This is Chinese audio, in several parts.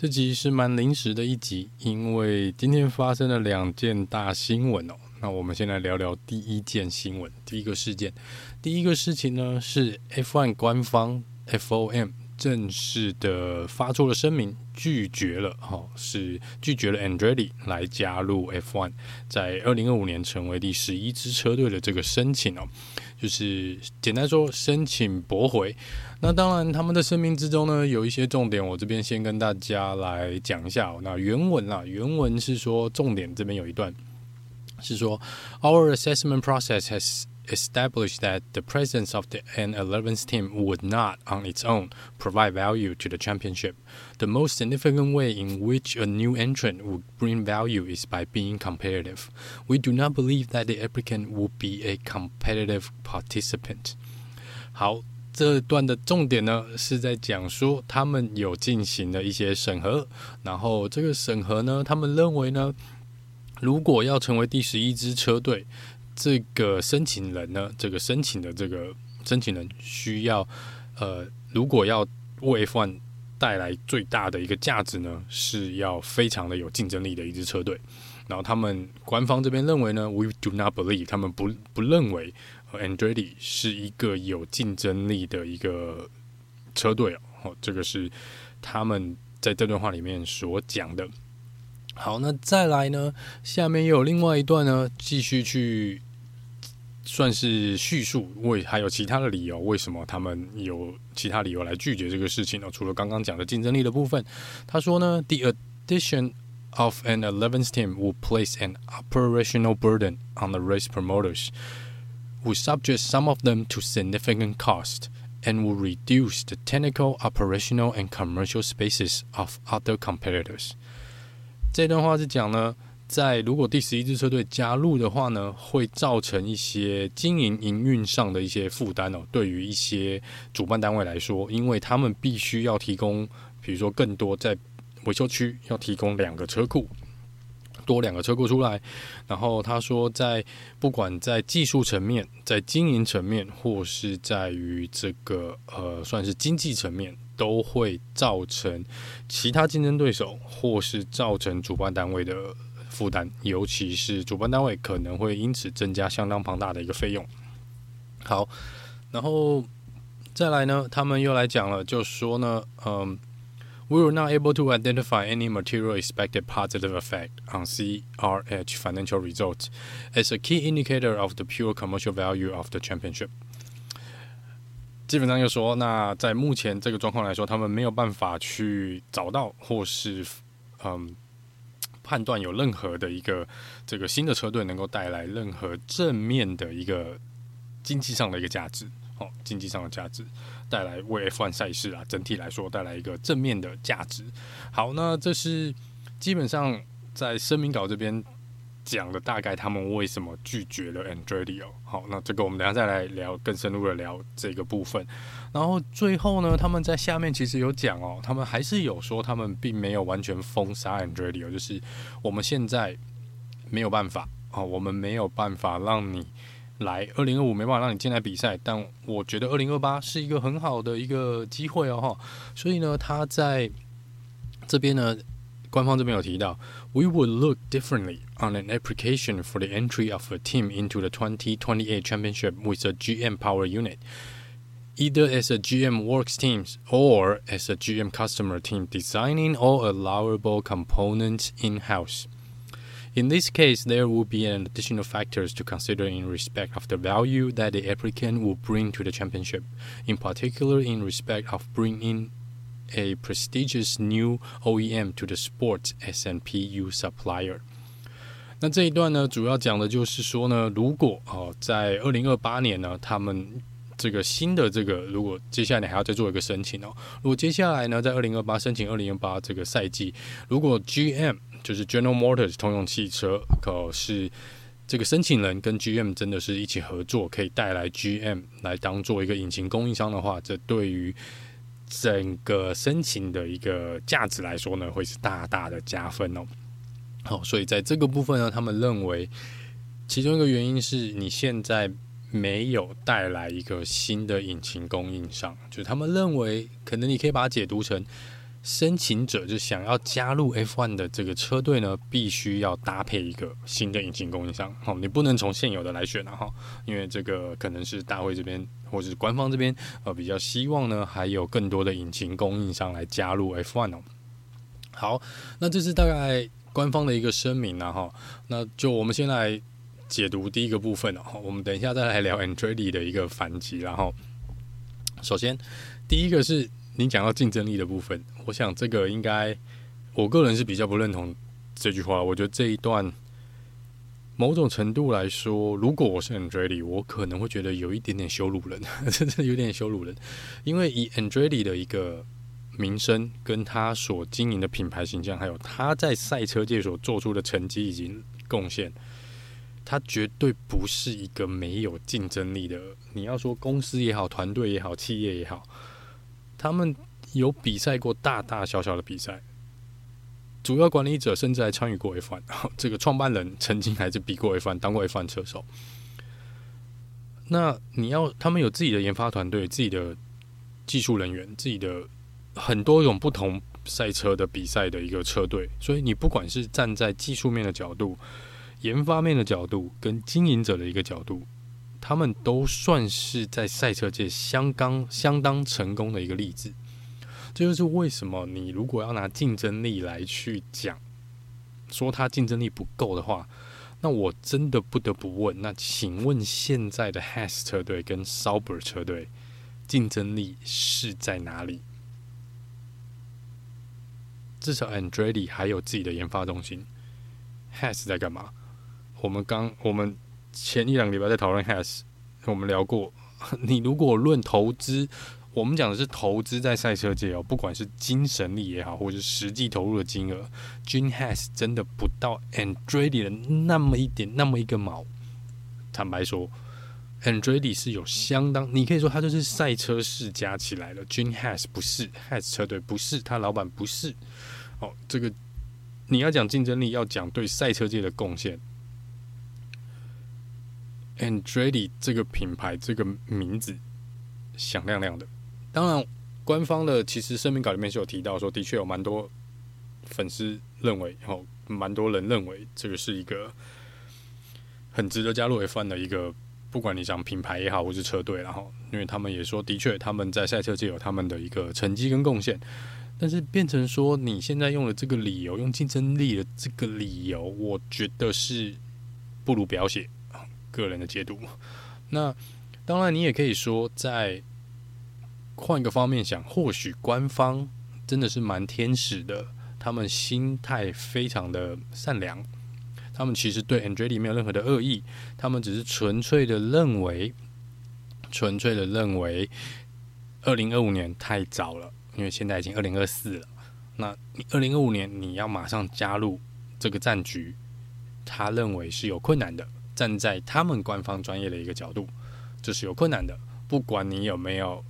这集是蛮临时的一集，因为今天发生了两件大新闻哦。那我们先来聊聊第一件新闻，第一个事件。第一个事情呢是 F1 官方 FOM 正式的发出了声明，拒绝了哈，是拒绝了 Andretti 来加入 F1，在二零二五年成为第十一支车队的这个申请哦。就是简单说，申请驳回。那当然，他们的声明之中呢，有一些重点，我这边先跟大家来讲一下。那原文啊，原文是说，重点这边有一段是说，Our assessment process has established that the presence of the N11 team would not, on its own, provide value to the championship. The most significant way in which a new entrant would bring value is by being competitive. We do not believe that the applicant would be a competitive participant. 好，这段的重点呢是在讲说他们有进行了一些审核，然后这个审核呢，他们认为呢，如果要成为第十一支车队。 这个申请人呢，这个申请的这个申请人需要，呃，如果要为 F1 带来最大的一个价值呢，是要非常的有竞争力的一支车队。然后他们官方这边认为呢，We do not believe，他们不不认为 Andretti 是一个有竞争力的一个车队哦。这个是他们在这段话里面所讲的。好，那再来呢，下面又有另外一段呢，继续去。算是叙述，为还有其他的理由，为什么他们有其他理由来拒绝这个事情呢？除了刚刚讲的竞争力的部分，他说呢，The addition of an eleventh team will place an operational burden on the race promoters, will subject some of them to significant cost, and will reduce the technical, operational, and commercial spaces of other competitors。这段话是讲呢。 在如果第十一支车队加入的话呢，会造成一些经营营运上的一些负担哦。对于一些主办单位来说，因为他们必须要提供，比如说更多在维修区要提供两个车库，多两个车库出来。然后他说，在不管在技术层面、在经营层面，或是在于这个呃，算是经济层面，都会造成其他竞争对手，或是造成主办单位的。负担，尤其是主办单位可能会因此增加相当庞大的一个费用。好，然后再来呢，他们又来讲了，就说呢，嗯，We were not able to identify any material expected positive effect on CRH financial results as a key indicator of the pure commercial value of the championship。基本上就说，那在目前这个状况来说，他们没有办法去找到或是嗯。判断有任何的一个这个新的车队能够带来任何正面的一个经济上的一个价值，哦，经济上的价值带来为 F1 赛事啊整体来说带来一个正面的价值。好，那这是基本上在声明稿这边讲的大概他们为什么拒绝了 Andrea？。好，那这个我们等下再来聊更深入的聊这个部分。然后最后呢，他们在下面其实有讲哦，他们还是有说他们并没有完全封杀 Andrea，，就是我们现在没有办法啊，我们没有办法让你来二零二五，没办法让你进来比赛，但我觉得二零二八是一个很好的一个机会哦哈，所以呢，他在这边呢，官方这边有提到，We would look differently on an application for the entry of a team into the 2028 championship with a GM power unit. Either as a GM works teams or as a GM customer team designing all allowable components in house，In this case, there will be an additional factors to consider in respect of the value that the applicant will bring to the championship, in particular in respect of bringing a prestigious new OEM to the sports S&PU supplier。那这一段呢，主要讲的就是说呢，如果哦，在二零二八年呢，他们这个新的这个，如果接下来你还要再做一个申请哦，如果接下来呢，在二零二八申请二零二八这个赛季，如果 GM 就是 General Motors 通用汽车，可是这个申请人跟 GM 真的是一起合作，可以带来 GM 来当做一个引擎供应商的话，这对于整个申请的一个价值来说呢，会是大大的加分哦。好，所以在这个部分呢，他们认为其中一个原因是你现在没有带来一个新的引擎供应商，就他们认为可能你可以把它解读成。申请者就想要加入 F1 的这个车队呢，必须要搭配一个新的引擎供应商。好，你不能从现有的来选了哈，因为这个可能是大会这边或者是官方这边呃比较希望呢，还有更多的引擎供应商来加入 F1 哦。好，那这是大概官方的一个声明了哈。那就我们先来解读第一个部分哦。我们等一下再来聊 Andretti 的一个反击。然后，首先第一个是。你讲到竞争力的部分，我想这个应该，我个人是比较不认同这句话。我觉得这一段某种程度来说，如果我是 Andretti，我可能会觉得有一点点羞辱人，真的有点羞辱人。因为以 Andretti 的一个名声，跟他所经营的品牌形象，还有他在赛车界所做出的成绩以及贡献，他绝对不是一个没有竞争力的。你要说公司也好，团队也好，企业也好。他们有比赛过大大小小的比赛，主要管理者甚至还参与过 F1。这个创办人曾经还是比过 F1，当过 F1 车手。那你要他们有自己的研发团队、自己的技术人员、自己的很多种不同赛车的比赛的一个车队，所以你不管是站在技术面的角度、研发面的角度，跟经营者的一个角度。他们都算是在赛车界相当相当成功的一个例子，这就是为什么你如果要拿竞争力来去讲，说他竞争力不够的话，那我真的不得不问，那请问现在的 has 车队跟 saber 车队竞争力是在哪里？至少 Andretti 还有自己的研发中心，Has 在干嘛？我们刚我们。前一两礼拜在讨论 Has，我们聊过。你如果论投资，我们讲的是投资在赛车界哦，不管是精神力也好，或者是实际投入的金额均 Has 真的不到 Andretti 的那么一点，那么一个毛。坦白说，Andretti 是有相当，你可以说他就是赛车世家起来了。Gene Haas 不是 Has 车队，不是他老板，不是。哦，这个你要讲竞争力，要讲对赛车界的贡献。Andretti 这个品牌这个名字响亮亮的，当然，官方的其实声明稿里面是有提到说，的确有蛮多粉丝认为，然后蛮多人认为这个是一个很值得加入 F1 的一个，不管你讲品牌也好，或是车队，然后因为他们也说，的确他们在赛车界有他们的一个成绩跟贡献，但是变成说你现在用了这个理由，用竞争力的这个理由，我觉得是不如不要写。个人的解读，那当然你也可以说，在换一个方面想，或许官方真的是蛮天使的，他们心态非常的善良，他们其实对 Andrei 没有任何的恶意，他们只是纯粹的认为，纯粹的认为，二零二五年太早了，因为现在已经二零二四了，那你二零二五年你要马上加入这个战局，他认为是有困难的。站在他们官方专业的一个角度，这是有困难的。不管你有没有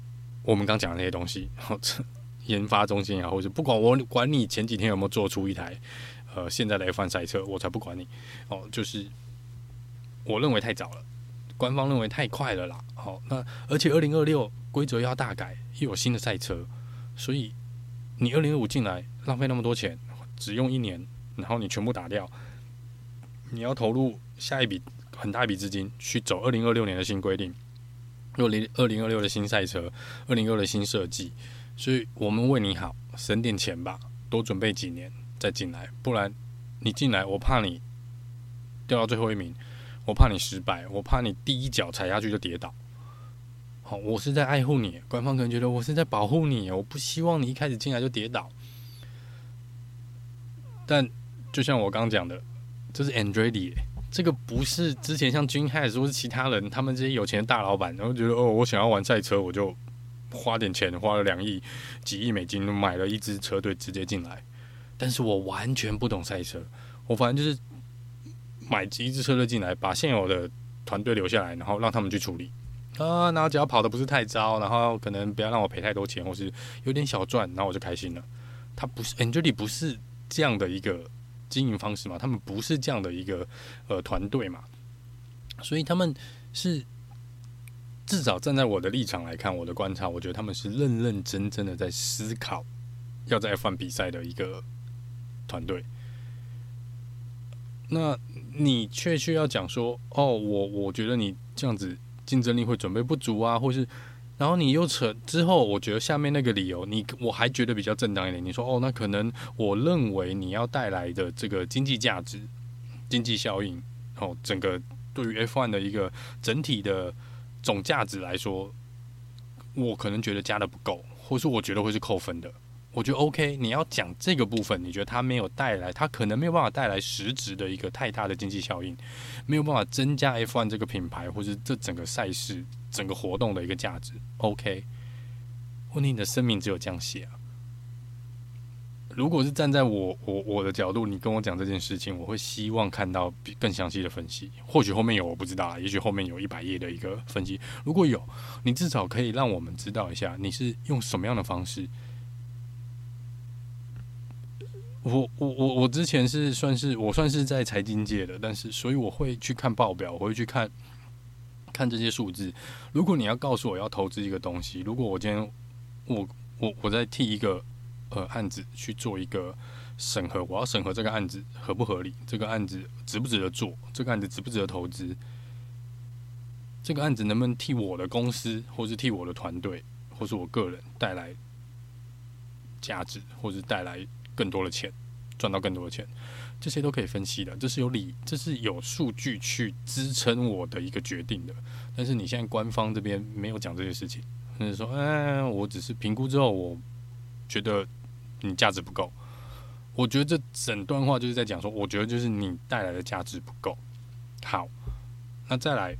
我们刚讲的那些东西，或 者研发中心啊，或者不管我管你前几天有没有做出一台呃现在的 F1 赛车，我才不管你哦。就是我认为太早了，官方认为太快了啦。好，那而且二零二六规则要大改，又有新的赛车，所以你二零二五进来浪费那么多钱，只用一年，然后你全部打掉，你要投入下一笔。很大一笔资金去走二零二六年的新规定，二零二零二六的新赛车，二零二六的新设计，所以我们为你好，省点钱吧，多准备几年再进来，不然你进来，我怕你掉到最后一名，我怕你失败，我怕你第一脚踩下去就跌倒。好，我是在爱护你，官方可能觉得我是在保护你，我不希望你一开始进来就跌倒。但就像我刚讲的，这是 Andretti，这个不是之前像 Gene Haas 或是其他人，他们这些有钱的大老板，然后觉得哦，我想要玩赛车，我就花点钱，花了两亿、几亿美金买了一支车队直接进来。但是我完全不懂赛车，我反正就是买几支车队进来，把现有的团队留下来，然后让他们去处理啊，然后只要跑的不是太糟，然后可能不要让我赔太多钱，或是有点小赚，然后我就开心了。他不是 angeli 不是。这样的一个经营方式嘛，他们不是这样的一个呃团队嘛，所以他们是至少站在我的立场来看，我的观察，我觉得他们是认认真真的在思考要在 F1 比赛的一个团队。那你却需要讲说，哦，我我觉得你这样子竞争力会准备不足啊，或是。然后你又扯之后，我觉得下面那个理由，你我还觉得比较正当一点。你说哦，那可能我认为你要带来的这个经济价值、经济效应，哦，整个对于 F1 的一个整体的总价值来说，我可能觉得加的不够，或是我觉得会是扣分的。我觉得 OK，你要讲这个部分，你觉得它没有带来，它可能没有办法带来实质的一个太大的经济效应，没有办法增加 F1 这个品牌或是这整个赛事。整个活动的一个价值，OK。问题你的声明只有这样写啊？如果是站在我我我的角度，你跟我讲这件事情，我会希望看到更详细的分析。或许后面有我不知道啊，也许后面有一百页的一个分析。如果有，你至少可以让我们知道一下，你是用什么样的方式。我我我我之前是算是我算是在财经界的，但是所以我会去看报表，我会去看。看这些数字，如果你要告诉我要投资一个东西，如果我今天我我我在替一个呃案子去做一个审核，我要审核这个案子合不合理，这个案子值不值得做，这个案子值不值得投资，这个案子能不能替我的公司，或是替我的团队，或是我个人带来价值，或是带来更多的钱，赚到更多的钱。这些都可以分析的，这是有理，这是有数据去支撑我的一个决定的。但是你现在官方这边没有讲这些事情，就是说，嗯，我只是评估之后，我觉得你价值不够。我觉得这整段话就是在讲说，我觉得就是你带来的价值不够。好，那再来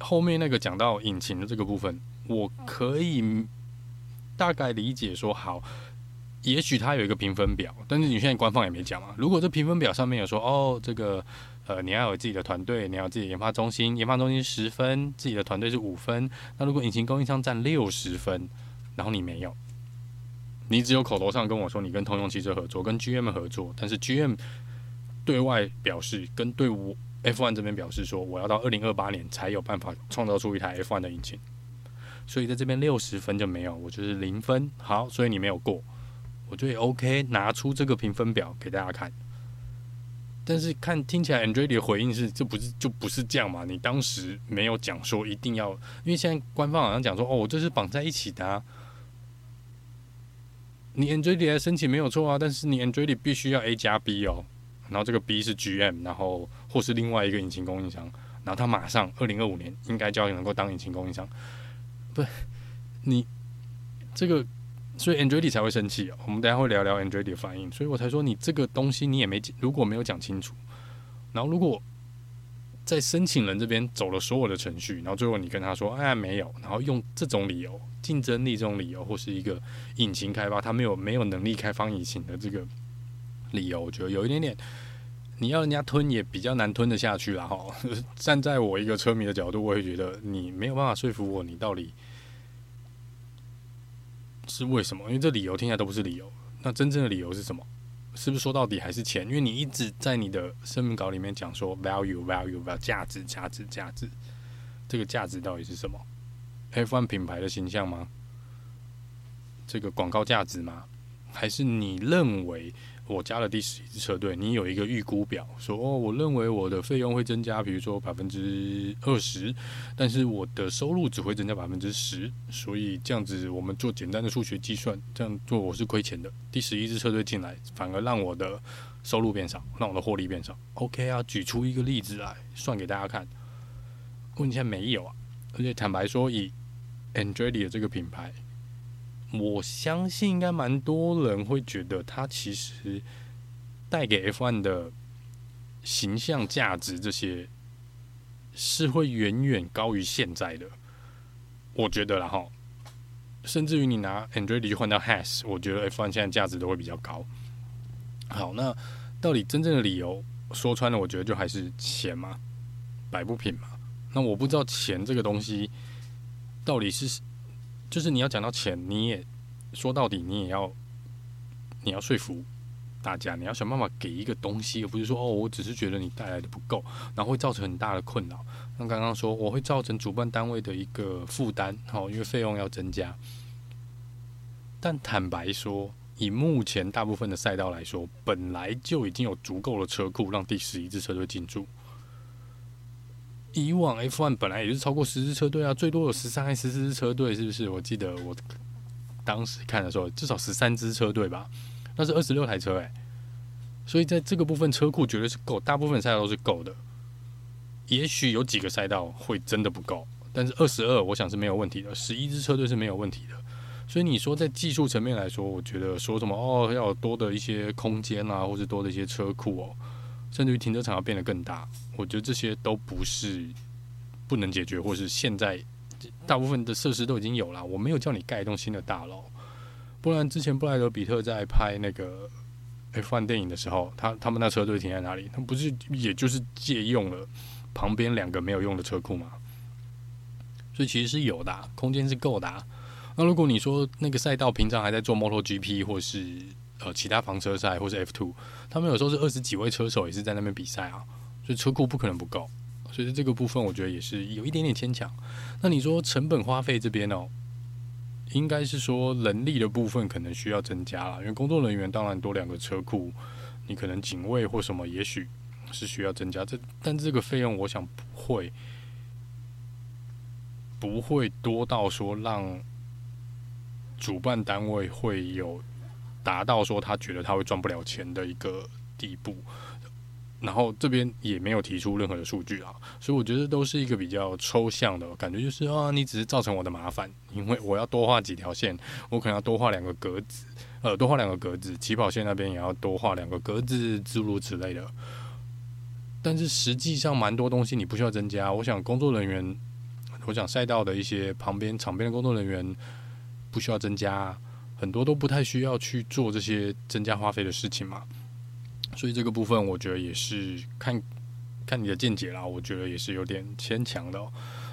后面那个讲到引擎的这个部分，我可以大概理解说，好。也许它有一个评分表，但是你现在官方也没讲嘛。如果这评分表上面有说，哦，这个呃，你要有自己的团队，你要有自己的研发中心，研发中心十分，自己的团队是五分。那如果引擎供应商占六十分，然后你没有，你只有口头上跟我说你跟通用汽车合作，跟 GM 合作，但是 GM 对外表示跟对我 F1 这边表示说，我要到二零二八年才有办法创造出一台 F1 的引擎，所以在这边六十分就没有，我就是零分。好，所以你没有过。我觉得 OK，拿出这个评分表给大家看。但是看听起来 Andrei 的回应是，这不是就不是这样嘛？你当时没有讲说一定要，因为现在官方好像讲说，哦，这是绑在一起的啊。你 Andretti 来申请没有错啊，但是你 Andretti 必须要 A 加 B 哦，然后这个 B 是 GM，然后或是另外一个引擎供应商，然后他马上二零二五年应该就要能够当引擎供应商，不，你这个。所以 Andretti 才会生气啊！我们等下会聊聊 Andretti 的反应，所以我才说你这个东西你也没如果没有讲清楚，然后如果在申请人这边走了所有的程序，然后最后你跟他说哎没有，然后用这种理由竞争力这种理由或是一个引擎开发他没有没有能力开发引擎的这个理由，我觉得有一点点你要人家吞也比较难吞得下去了哈。站在我一个车迷的角度，我会觉得你没有办法说服我，你到底。是为什么？因为这理由听起来都不是理由。那真正的理由是什么？是不是说到底还是钱？因为你一直在你的声明稿里面讲说 value value value 价值价值价值，这个价值到底是什么？F1 品牌的形象吗？这个广告价值吗？还是你认为我加了第十一支车队，你有一个预估表，说哦，我认为我的费用会增加，比如说百分之二十，但是我的收入只会增加百分之十，所以这样子我们做简单的数学计算，这样做我是亏钱的。第十一支车队进来，反而让我的收入变少，让我的获利变少。OK 啊，举出一个例子来算给大家看。问题现在没有啊，而且坦白说，以 Andrea 这个品牌。我相信应该蛮多人会觉得，它其实带给 F1 的形象价值这些是会远远高于现在的。我觉得啦齁，甚至于你拿 Andretti 去换掉 Haas，我觉得 F1 现在价值都会比较高。好，那到底真正的理由说穿了，我觉得就还是钱嘛，摆不平嘛。那我不知道钱这个东西到底是。就是你要讲到钱，你也说到底，你也要你要说服大家，你要想办法给一个东西，而不是说哦，我只是觉得你带来的不够，然后会造成很大的困扰。那刚刚说我会造成主办单位的一个负担，好，因为费用要增加。但坦白说，以目前大部分的赛道来说，本来就已经有足够的车库让第十一支车队进驻。以往 F1 本来也是超过十支车队啊，最多有十三还十四支车队，是不是？我记得我当时看的时候，至少十三支车队吧，那是二十六台车诶、欸。所以在这个部分车库绝对是够，大部分赛道都是够的。也许有几个赛道会真的不够，但是二十二我想是没有问题的，十一支车队是没有问题的。所以你说在技术层面来说，我觉得说什么哦要多的一些空间啊，或是多的一些车库哦。甚至于停车场要变得更大，我觉得这些都不是不能解决，或是现在大部分的设施都已经有了。我没有叫你盖一栋新的大楼，不然之前布莱德比特在拍那个 F1 电影的时候，他他们那车队停在哪里？他不是也就是借用了旁边两个没有用的车库吗？所以其实是有的啊，空间是够的啊。那如果你说那个赛道平常还在做 MotoGP 或是呃，其他房车赛或是 F two，他们有时候是二十几位车手也是在那边比赛啊，所以车库不可能不够，所以这个部分我觉得也是有一点点牵强。那你说成本花费这边哦，应该是说人力的部分可能需要增加了，因为工作人员当然多两个车库，你可能警卫或什么也许是需要增加，这但这个费用我想不会不会多到说让主办单位会有。达到说他觉得他会赚不了钱的一个地步，然后这边也没有提出任何的数据啊，所以我觉得都是一个比较抽象的感觉，就是啊，你只是造成我的麻烦，因为我要多画几条线，我可能要多画两个格子，呃，多画两个格子，起跑线那边也要多画两个格子，诸如此类的。但是实际上蛮多东西你不需要增加，我想工作人员，我想赛道的一些旁边场边的工作人员不需要增加。很多都不太需要去做这些增加花费的事情嘛，所以这个部分我觉得也是看看你的见解啦。我觉得也是有点牵强的哦。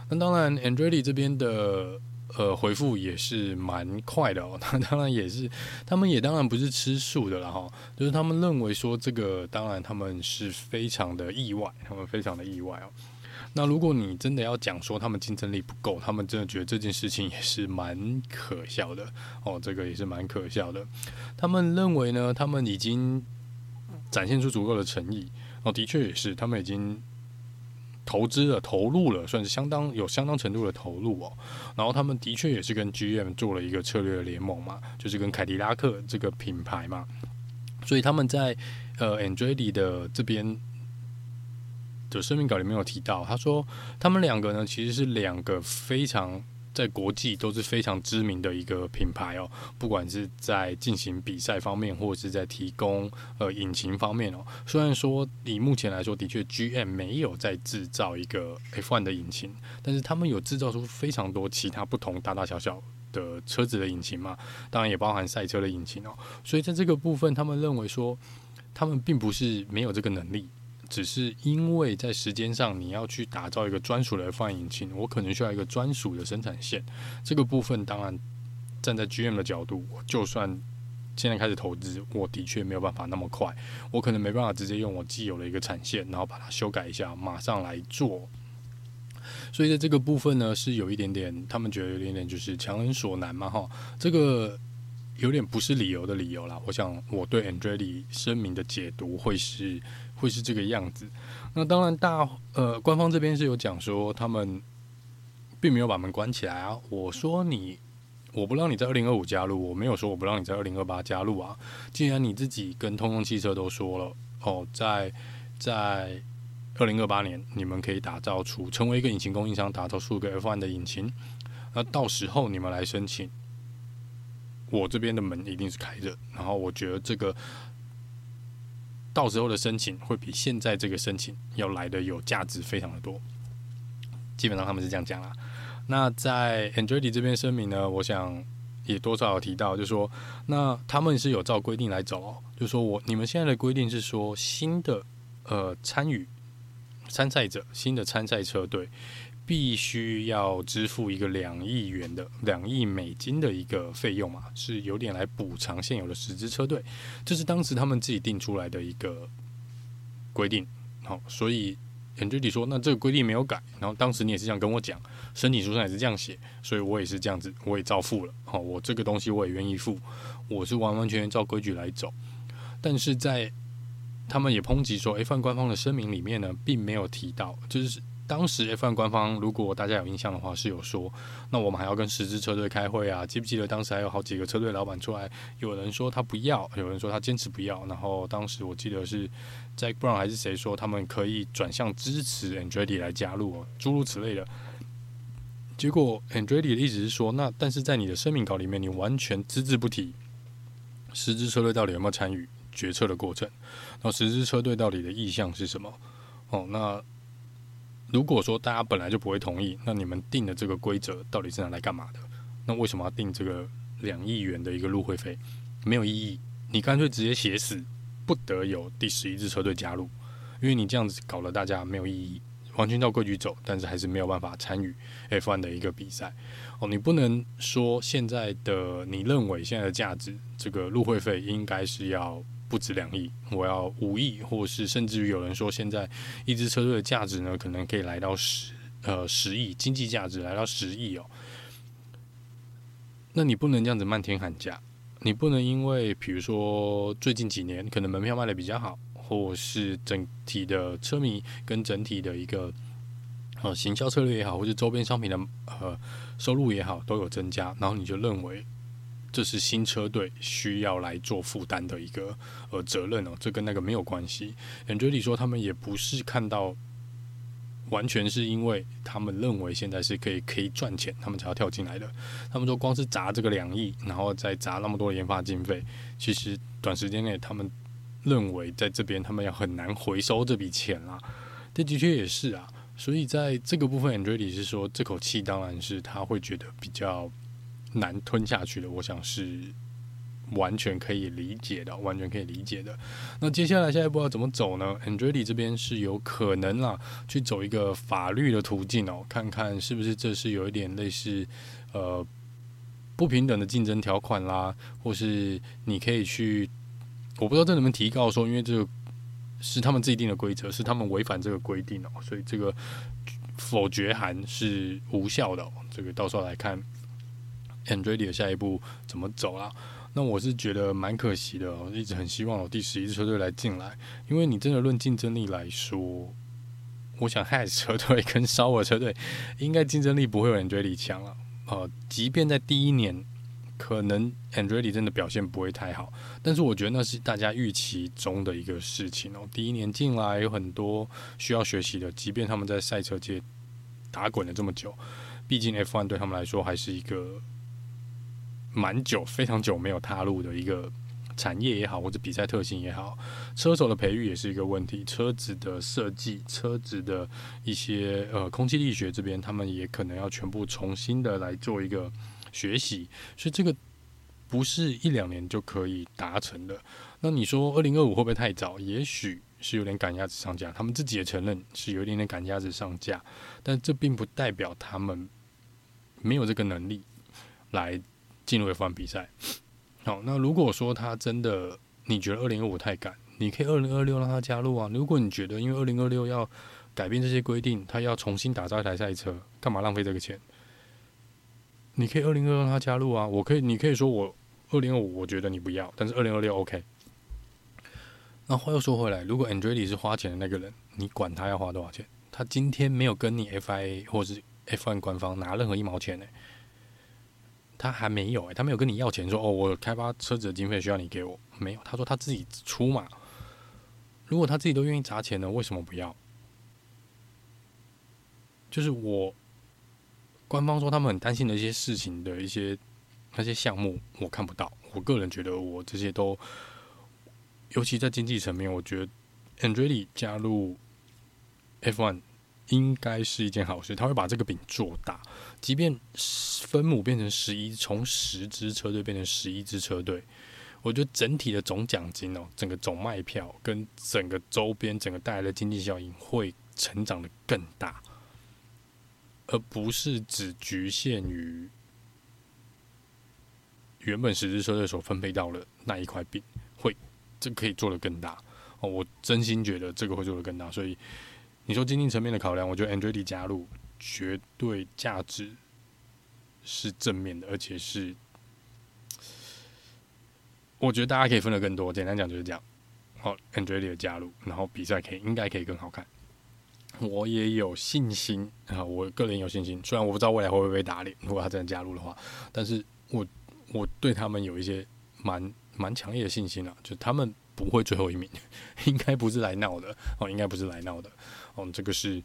那当然，Andrei 这边的呃回复也是蛮快的哦。那当然也是，他们也当然不是吃素的了哈。就是他们认为说这个，当然他们是非常的意外，他们非常的意外哦。那如果你真的要讲说他们竞争力不够，他们真的觉得这件事情也是蛮可笑的哦，这个也是蛮可笑的。他们认为呢，他们已经展现出足够的诚意哦，的确也是，他们已经投资了、投入了，算是相当有相当程度的投入哦。然后他们的确也是跟 GM 做了一个策略联盟嘛，就是跟凯迪拉克这个品牌嘛，所以他们在呃 Andretti 的这边。的声明稿里面有提到，他说他们两个呢，其实是两个非常在国际都是非常知名的一个品牌哦，不管是在进行比赛方面，或者是在提供呃引擎方面哦。虽然说以目前来说，的确 GM 没有在制造一个 F1 的引擎，但是他们有制造出非常多其他不同大大小小的车子的引擎嘛，当然也包含赛车的引擎哦。所以在这个部分，他们认为说，他们并不是没有这个能力。只是因为在时间上，你要去打造一个专属的 F1 引擎，我可能需要一个专属的生产线。这个部分当然站在 GM 的角度，我就算现在开始投资，我的确没有办法那么快，我可能没办法直接用我既有的一个产线，然后把它修改一下，马上来做。所以在这个部分呢，是有一点点，他们觉得有一点点就是强人所难嘛，哈，这个。有点不是理由的理由啦。我想我对 Andretti 声明的解读会是会是这个样子。那当然大呃官方这边是有讲说他们并没有把门关起来啊。我说你我不让你在二零二五加入，我没有说我不让你在二零二八加入啊。既然你自己跟通用汽车都说了哦，在在二零二八年你们可以打造出成为一个引擎供应商，打造出一个 F1 的引擎。那到时候你们来申请，我这边的门一定是开着。然后我觉得这个到时候的申请会比现在这个申请要来的有价值非常的多。基本上他们是这样讲啦。那在 Andretti 这边声明呢，我想也多少有提到，就是说，那他们是有照规定来走，就说我你们现在的规定是说新的呃参与参赛者，新的参赛车队。必须要支付一个两亿元的两亿美金的一个费用嘛，是有点来补偿现有的十支车队，这是当时他们自己定出来的一个规定。好，所以很具体说，那这个规定没有改。然后当时你也是这样跟我讲，申请书上也是这样写，所以我也是这样子，我也照付了。好，我这个东西我也愿意付，我是完完全全照规矩来走。但是在他们也抨击说，F1 官方的声明里面呢，并没有提到，就是。当时 F1 官方，如果大家有印象的话，是有说，那我们还要跟十支车队开会啊？记不记得当时还有好几个车队老板出来，有人说他不要，有人说他坚持不要。然后当时我记得是 Zak Brown 还是谁说他们可以转向支持 Andretti 来加入，诸如此类的。结果 Andretti 的意思是说，那但是在你的声明稿里面，你完全只字不提十支车队到底有没有参与决策的过程，然后十支车队到底的意向是什么？哦，那。如果说大家本来就不会同意，那你们定的这个规则到底是拿来干嘛的？那为什么要定这个两亿元的一个入会费？没有意义。你干脆直接写死，不得有第十一支车队加入，因为你这样子搞了，大家没有意义，完全照规矩走，但是还是没有办法参与 F1 的一个比赛。哦，你不能说现在的你认为现在的价值，这个入会费应该是要。不止两亿，我要五亿，或是甚至于有人说，现在一支车队的价值呢，可能可以来到十呃十亿，经济价值来到十亿哦。那你不能这样子漫天喊价，你不能因为比如说最近几年可能门票卖得比较好，或是整体的车迷跟整体的一个呃行销策略也好，或是周边商品的呃收入也好都有增加，然后你就认为。这是新车队需要来做负担的一个呃责任哦，这跟那个没有关系。Andre 里说他们也不是看到完全是因为他们认为现在是可以可以赚钱，他们才要跳进来的。他们说光是砸这个两亿，然后再砸那么多的研发经费，其实短时间内他们认为在这边他们要很难回收这笔钱啦。这的确也是啊，所以在这个部分，Andre 里是说这口气当然是他会觉得比较。难吞下去的，我想是完全可以理解的，完全可以理解的。那接下来下一步要怎么走呢？Andrej 这边是有可能啦，去走一个法律的途径哦，看看是不是这是有一点类似呃不平等的竞争条款啦，或是你可以去，我不知道这能不能提告说，因为这个是他们自己定的规则，是他们违反这个规定哦，所以这个否决函是无效的。这个到时候来看。Andretti 的下一步怎么走啦？那我是觉得蛮可惜的，我一直很希望有第十一支车队来进来，因为你真的论竞争力来说，我想 Has 车队跟 Sauer 车队应该竞争力不会有 Andretti 强了。呃，即便在第一年，可能 Andretti 真的表现不会太好，但是我觉得那是大家预期中的一个事情哦。第一年进来有很多需要学习的，即便他们在赛车界打滚了这么久，毕竟 F1 对他们来说还是一个。蛮久，非常久没有踏入的一个产业也好，或者比赛特性也好，车手的培育也是一个问题。车子的设计，车子的一些呃空气力学这边，他们也可能要全部重新的来做一个学习。所以这个不是一两年就可以达成的。那你说二零二五会不会太早？也许是有点赶鸭子上架，他们自己也承认是有一点点赶鸭子上架，但这并不代表他们没有这个能力来。进入 F1 比赛，好，那如果说他真的你觉得二零二五太赶，你可以二零二六让他加入啊。如果你觉得因为二零二六要改变这些规定，他要重新打造一台赛车，干嘛浪费这个钱？你可以二零二六让他加入啊。我可以，你可以说我二零二五我觉得你不要，但是二零二六 OK。那话又说回来，如果 Andretti 是花钱的那个人，你管他要花多少钱？他今天没有跟你 FIA 或是 F1 官方拿任何一毛钱呢、他还没有诶、欸，他没有跟你要钱说，哦，我开发车子的经费需要你给我，没有，他说他自己出嘛。如果他自己都愿意砸钱呢，为什么不要？就是我官方说他们很担心的一些事情的一些那些项目，我看不到。我个人觉得我这些都，尤其在经济层面，我觉得 Andretti 加入 F1 应该是一件好事。他会把这个饼做大，即便分母变成十一，从十支车队变成十一支车队。我觉得整体的总奖金哦，整个总卖票跟整个周边整个带来的经济效应会成长得更大，而不是只局限于原本十支车队所分配到的那一块饼，会这可以做得更大哦。我真心觉得这个会做得更大，所以你说经济层面的考量，我觉得 Andretti 加入绝对价值是正面的，而且是。我觉得大家可以分得更多，简单讲就是这样。好，Andretti 的加入，然后比赛可以应该可以更好看。我也有信心啊，我个人有信心。虽然我不知道未来会不会被打脸，如果他真的加入的话，但是我我对他们有一些蛮蛮强烈的信心啊，就他们不会最后一名，应该不是来闹的哦，应该不是来闹的哦，这个是。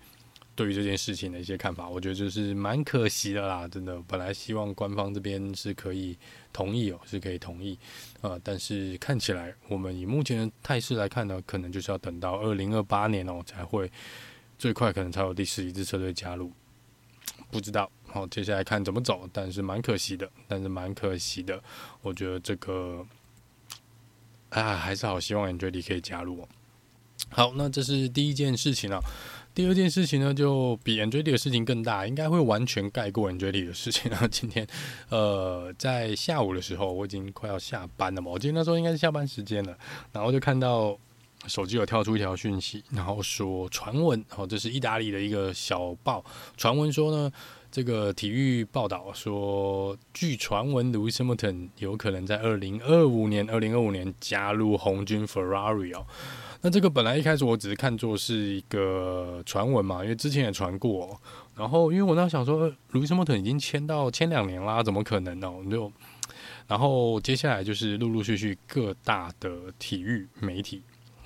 对于这件事情的一些看法，我觉得就是蛮可惜的啦，真的。本来希望官方这边是可以同意哦，是可以同意，呃，但是看起来我们以目前的态势来看呢，可能就是要等到二零二八年哦才会最快可能才有第十一支车队加入，不知道。好，接下来看怎么走，但是蛮可惜的，但是蛮可惜的。我觉得这个啊，还是好希望 Andretti 可以加入哦。好，那这是第一件事情啊。第二件事情呢，就比 a n d r e a 的事情更大，应该会完全盖过 a n d r e a 的事情啊。今天，呃，在下午的时候，我已经快要下班了嘛。我记得那时候应该是下班时间了，然后就看到手机有跳出一条讯息，然后说传闻，哦，这是意大利的一个小报，传闻说呢，这个体育报道说，据传闻，Lewis Hamilton 有可能在二零二五年，二零二五年加入红军 Ferrari 哦。那这个本来一开始我只是看作是一个传闻嘛，因为之前也传过。然后因为我那想说，路易斯·莫特已经签到签两年啦，怎么可能呢我？就然后接下来就是陆陆续续各大的体育媒体、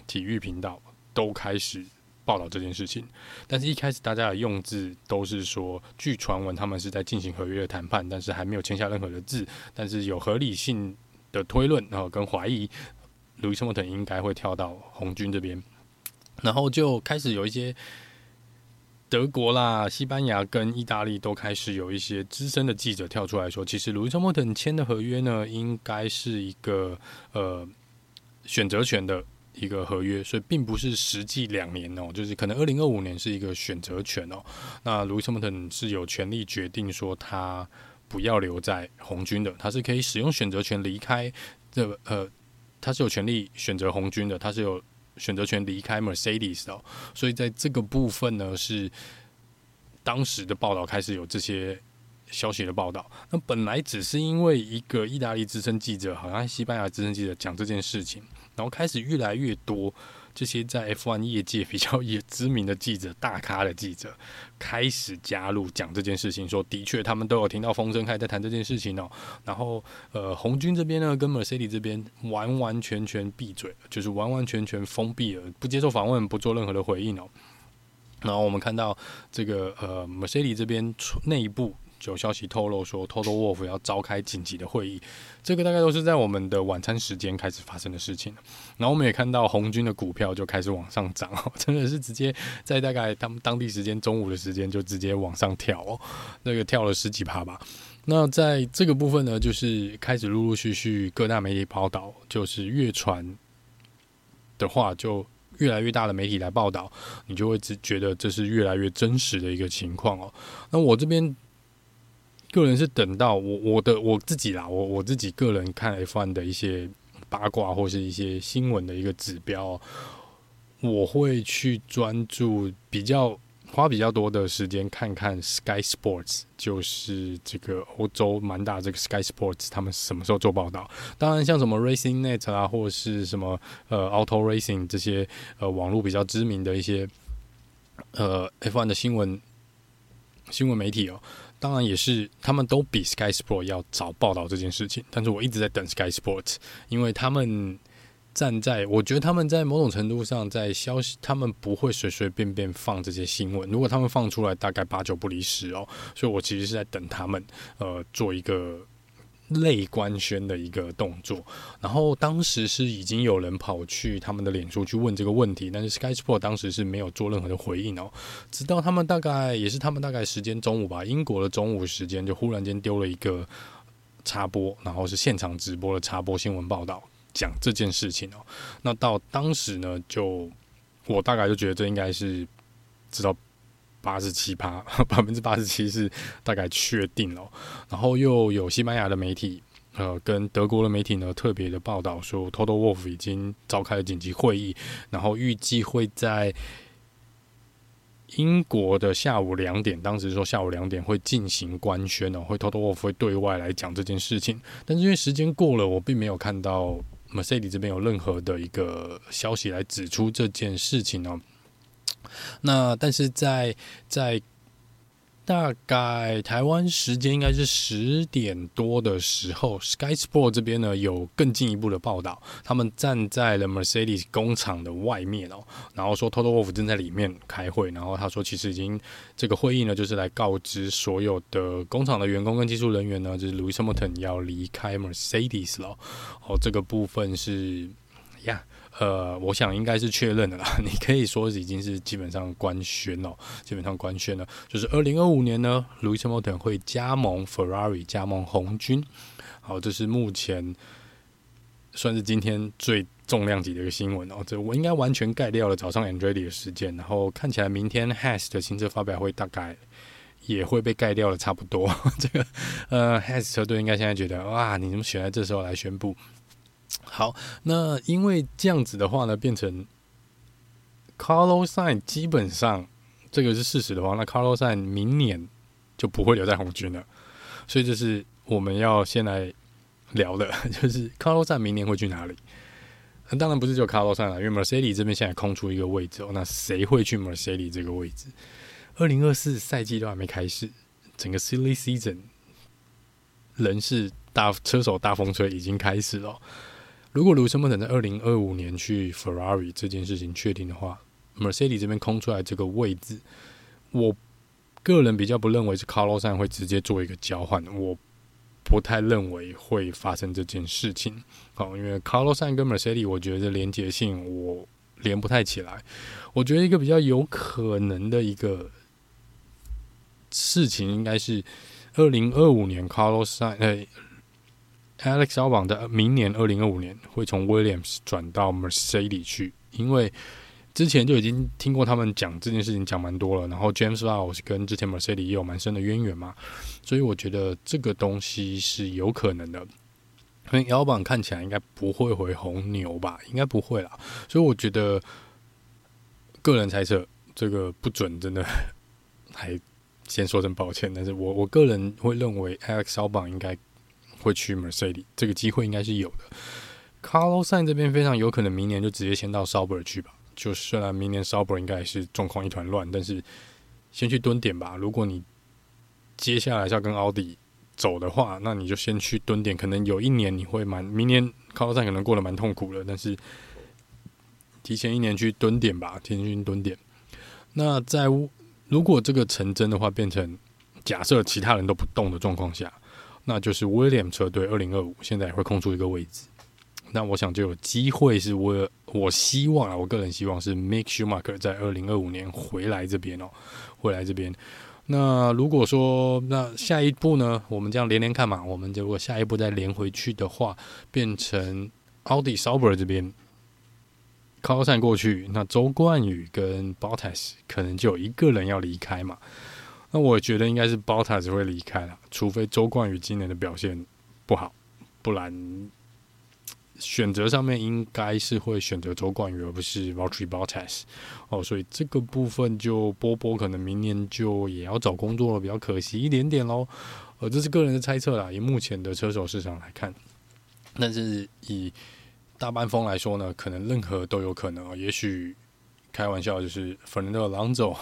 体育频道都开始报道这件事情。但是一开始大家的用字都是说，据传闻他们是在进行合约的谈判，但是还没有签下任何的字，但是有合理性的推论，然后跟怀疑。路易斯·莫特应该会跳到红军这边，然后就开始有一些德国啦、西班牙跟意大利都开始有一些资深的记者跳出来说，其实路易斯·莫特签的合约呢，应该是一个呃选择权的一个合约，所以并不是实际两年哦，就是可能二零二五年是一个选择权哦。那路易斯·莫特是有权利决定说他不要留在红军的，他是可以使用选择权离开这呃。他是有权利选择红军的，他是有选择权离开 Mercedes 的，所以在这个部分呢，是当时的报道开始有这些消息的报道。那本来只是因为一个意大利资深记者，好像西班牙资深记者讲这件事情，然后开始越来越多。这些在 F1 业界比较也知名的记者、大咖的记者开始加入讲这件事情，说的确他们都有听到风声，开在谈这件事情哦。然后呃，红军这边呢，跟 Mercedes 这边完完全全闭嘴，就是完完全全封闭了，不接受访问，不做任何的回应哦。然后我们看到这个呃，Mercedes 这边内部。有消息透露说，Toto Wolff 要召开紧急的会议，这个大概都是在我们的晚餐时间开始发生的事情。然后我们也看到红军的股票就开始往上涨，真的是直接在大概他们当地时间中午的时间就直接往上跳哦，那个跳了十几趴吧。那在这个部分呢，就是开始陆陆续续各大媒体报道，就是越传的话，就越来越大的媒体来报道，你就会只觉得这是越来越真实的一个情况哦。那我这边。个人是等到我我的我自己啦，我我自己个人看 F1 的一些八卦或是一些新闻的一个指标，我会去专注比较花比较多的时间看看 Sky Sports，就是这个欧洲蛮大这个 Sky Sports，他们什么时候做报道？当然，像什么 Racing Net 啊，或是什么呃 Auto Racing 这些呃网络比较知名的一些呃 F1 的新闻新闻媒体哦，当然也是他们都比 Sky Sport 要早报道这件事情。但是我一直在等 Sky Sport，因为他们。站在，我觉得他们在某种程度上，在消息，他们不会随随便便放这些新闻。如果他们放出来，大概八九不离十哦。所以我其实是在等他们，呃，做一个类官宣的一个动作。然后当时是已经有人跑去他们的脸书去问这个问题，但是 Sky Sport 当时是没有做任何的回应哦。直到他们大概也是他们大概时间中午吧，英国的中午时间，就忽然间丢了一个插播，然后是现场直播的插播新闻报道。讲这件事情哦，那到当时呢，就我大概就觉得这应该是知道八十七趴，百分之八十七是大概确定了。然后又有西班牙的媒体，呃，跟德国的媒体呢，特别的报道说，Toto Wolf 已经召开了紧急会议，然后预计会在。英国的下午两点，当时说下午两点会进行官宣哦，会 Toto Wolf 会对外来讲这件事情。但是因为时间过了，我并没有看到 Mercedes 这边有任何的一个消息来指出这件事情哦。那但是在在。大概台湾时间应该是十点多的时候，Sky Sport 这边呢有更进一步的报道，他们站在了 Mercedes 工厂的外面哦，然后说 Toto Wolff 正在里面开会，然后他说其实已经这个会议呢就是来告知所有的工厂的员工跟技术人员呢，就是 Louis Hamilton 要离开 Mercedes 了哦，这个部分是呀。呃，我想应该是确认的啦。你可以说已经是基本上官宣了，基本上官宣了，就是二零二五年呢，Lewis Hamilton 会加盟 Ferrari，加盟红军。好，这是目前算是今天最重量级的一个新闻哦。这我应该完全盖掉了早上 Andretti 的时间，然后看起来明天 Has 的新车发表会大概也会被盖掉的差不多。这个呃，Has 车队应该现在觉得哇，你怎么选在这时候来宣布？好，那因为这样子的话呢，变成 Carlos Sain 基本上这个是事实的话，那 Carlos Sain 明年就不会留在红军了，所以这是我们要先来聊的，就是 Carlos Sain 明年会去哪里？那当然不是就 Carlos Sain 了，因为 Mercedes 这边现在空出一个位置哦，那谁会去 Mercedes 这个位置？二零二四赛季都还没开始，整个 Silly Season 人是大车手大风吹已经开始了。如果卢森堡等在二零二五年去 Ferrari 这件事情确定的话，Mercedes 这边空出来这个位置，我个人比较不认为是 Carlos Sainz 会直接做一个交换，我不太认为会发生这件事情。好，因为 Carlos Sainz 跟 Mercedes 我觉得连接性我连不太起来。我觉得一个比较有可能的一个事情应该是二零二五年 Carlos Sainz、欸 Alex Albon 的明年二零二五年会从 Williams 转到 Mercedes 去，因为之前就已经听过他们讲这件事情讲蛮多了，然后 James Vow 是跟之前 Mercedes 也有蛮深的渊源嘛，所以我觉得这个东西是有可能的。因为 Albon 看起来应该不会回红牛吧，应该不会啦，所以我觉得个人猜测这个不准，真的还先说声抱歉，但是我我个人会认为 Alex Albon 应该。会去 Mercedes 这个机会应该是有的。carlosan 这边非常有可能明年就直接先到 Sauber 去吧。就虽然明年 Sauber 应该也是状况一团乱，但是先去蹲点吧。如果你接下来是要跟奥迪走的话，那你就先去蹲点。可能有一年你会蛮，明年 carlosan 可能过得蛮痛苦的，但是提前一年去蹲点吧，提前去蹲点。那在如果这个成真的话，变成假设其他人都不动的状况下。那就是 William 车队二零二五现在也会空出一个位置，那我想就有机会是我我希望啊，我个人希望是 Mick Schumacher 在二零二五年回来这边哦，回来这边。那如果说那下一步呢，我们这样连连看嘛，我们如果下一步再连回去的话，变成奥迪 Sauber 这边靠山过去，那周冠宇跟 Bottas 可能就有一个人要离开嘛。那我觉得应该是 Bottas 会离开了，除非周冠宇今年的表现不好，不然选择上面应该是会选择周冠宇，而不是 Valtteri Bottas 哦，所以这个部分就波波可能明年就也要找工作了，比较可惜一点点喽。呃，这是个人的猜测啦，以目前的车手市场来看，但是以大半风来说呢，可能任何都有可能。也许开玩笑，就是 Fernando Alonso。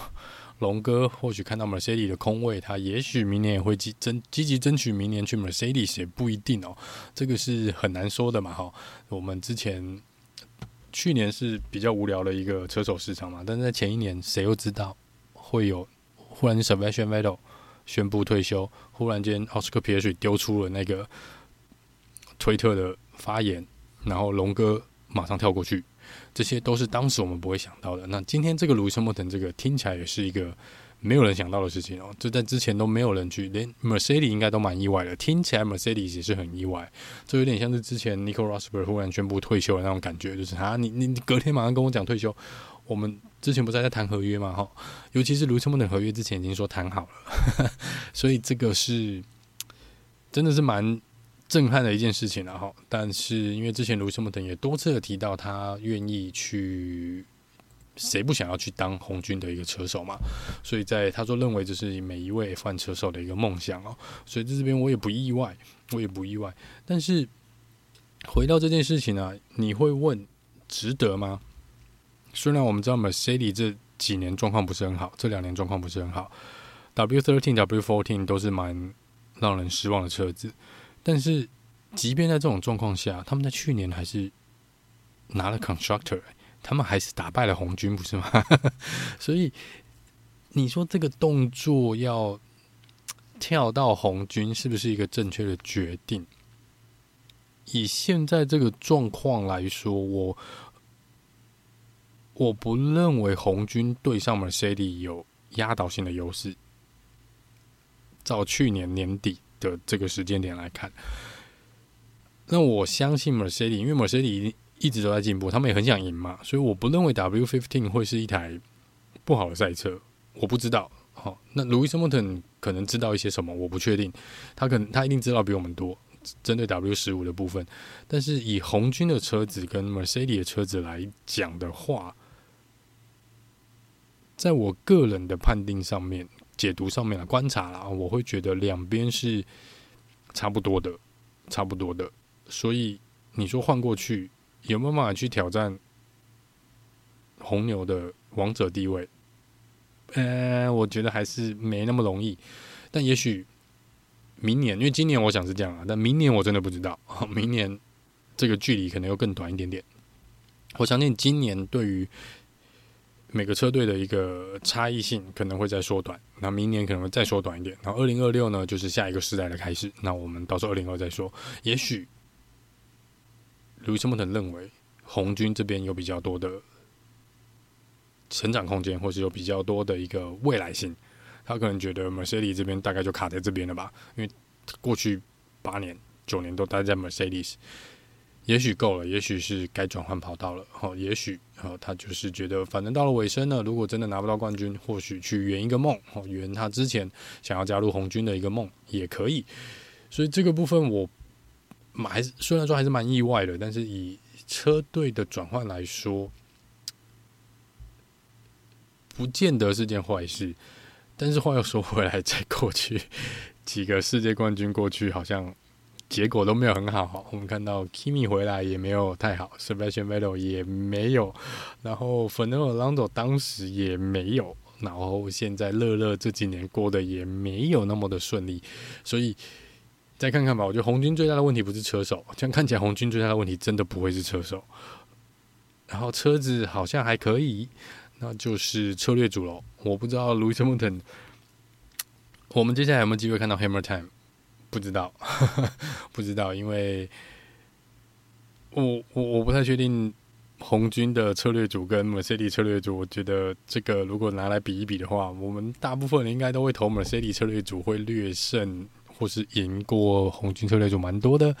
龙哥或许看到 Mercedes 的空位，他也许明年也会积争积极争取明年去 Mercedes 也不一定哦，这个是很难说的嘛哈。我们之前去年是比较无聊的一个车手市场嘛，但是在前一年谁又知道会有忽然间 Sebastian Vettel 宣布退休，忽然间奥斯卡皮耶水丢出了那个推特的发言，然后龙哥马上跳过去。这些都是当时我们不会想到的。那今天这个路易斯·莫腾这个听起来也是一个没有人想到的事情哦。这在之前都没有人去，连 Mercedes 应该都蛮意外的。听起来 Mercedes 也是很意外，这有点像是之前 nicolas 忽然宣布退休的那种感觉，就是啊，你你你隔天马上跟我讲退休。我们之前不是在谈合约吗？哈，尤其是路易斯·莫腾合约之前已经说谈好了，所以这个是真的是蛮。震撼的一件事情了哈，但是因为之前卢森堡特也多次的提到他愿意去，谁不想要去当红军的一个车手嘛？所以在他说认为这是每一位 F1 车手的一个梦想哦，所以在这边我也不意外，我也不意外。但是回到这件事情呢，你会问值得吗？虽然我们知道 Mercedes 这几年状况不是很好，这两年状况不是很好，W13、W14 都是蛮让人失望的车子。但是，即便在这种状况下，他们在去年还是拿了 Constructor，他们还是打败了红军，不是吗？所以，你说这个动作要跳到红军，是不是一个正确的决定？以现在这个状况来说，我我不认为红军对上 Mercedes 有压倒性的优势。照去年年底。的这个时间点来看，那我相信 Mercedes，因为 Mercedes 一直都在进步，他们也很想赢嘛，所以我不认为 W15 会是一台不好的赛车。我不知道，好，那 Lewis Hamilton 可能知道一些什么，我不确定，他可能他一定知道比我们多，针对 W15 的部分。但是以红军的车子跟 Mercedes 的车子来讲的话，在我个人的判定上面。解读上面的观察啦，我会觉得两边是差不多的，差不多的。所以你说换过去有没有办法去挑战红牛的王者地位？呃，我觉得还是没那么容易。但也许明年，因为今年我想是这样啊，但明年我真的不知道。明年这个距离可能又更短一点点。我相信今年对于。每个车队的一个差异性可能会再缩短，那明年可能会再缩短一点，然后二零二六呢，就是下一个时代的开始。那我们到时候二零二再说。也许路易斯·莫腾认为红军这边有比较多的成长空间，或是有比较多的一个未来性。他可能觉得 Mercedes 这边大概就卡在这边了吧，因为过去八年、九年都待在 Mercedes。也许够了，也许是该转换跑道了。好，也许好，他就是觉得，反正到了尾声呢，如果真的拿不到冠军，或许去圆一个梦，哦，圆他之前想要加入红军的一个梦也可以。所以这个部分我还是虽然说还是蛮意外的，但是以车队的转换来说，不见得是件坏事。但是话又说回来，在过去几个世界冠军过去，好像。结果都没有很好，我们看到 Kimi 回来也没有太好，Sebastian Vettel 也没有，然后 Fernando Alonso 当时也没有，然后现在乐乐这几年过得也没有那么的顺利，所以再看看吧。我觉得红军最大的问题不是车手，这样看起来红军最大的问题真的不会是车手，然后车子好像还可以，那就是策略组了。我不知道 Lewis Hamilton，我们接下来有没有机会看到 Hammer Time？不知道，不知道，因为我我我不太确定红军的策略组跟 Mercedes 策略组，我觉得这个如果拿来比一比的话，我们大部分人应该都会投 Mercedes 策略组会略胜或是赢过红军策略组蛮多的，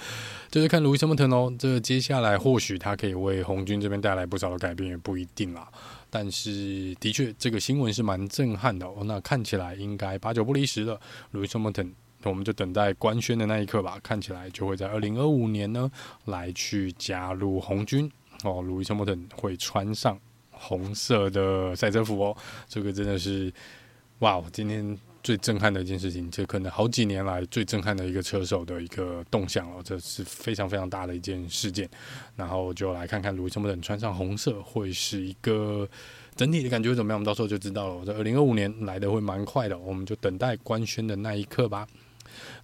就是看 Lewis Hamilton 哦，这接下来或许他可以为红军这边带来不少的改变，也不一定啦。但是的确，这个新闻是蛮震撼的哦。那看起来应该八九不离十的，Lewis Hamilton。那我们就等待官宣的那一刻吧。看起来就会在二零二五年呢来去加入红军哦。路易斯·莫特会穿上红色的赛车服哦，这个真的是哇！今天最震撼的一件事情，这可能好几年来最震撼的一个车手的一个动向哦，这是非常非常大的一件事件。然后就来看看路易斯·莫特穿上红色会是一个。整体的感觉会怎么样？我们到时候就知道了。我在二零二五年来的会蛮快的，我们就等待官宣的那一刻吧。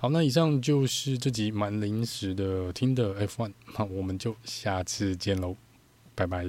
好，那以上就是这集蛮临时的听的 F1，那我们就下次见喽，拜拜。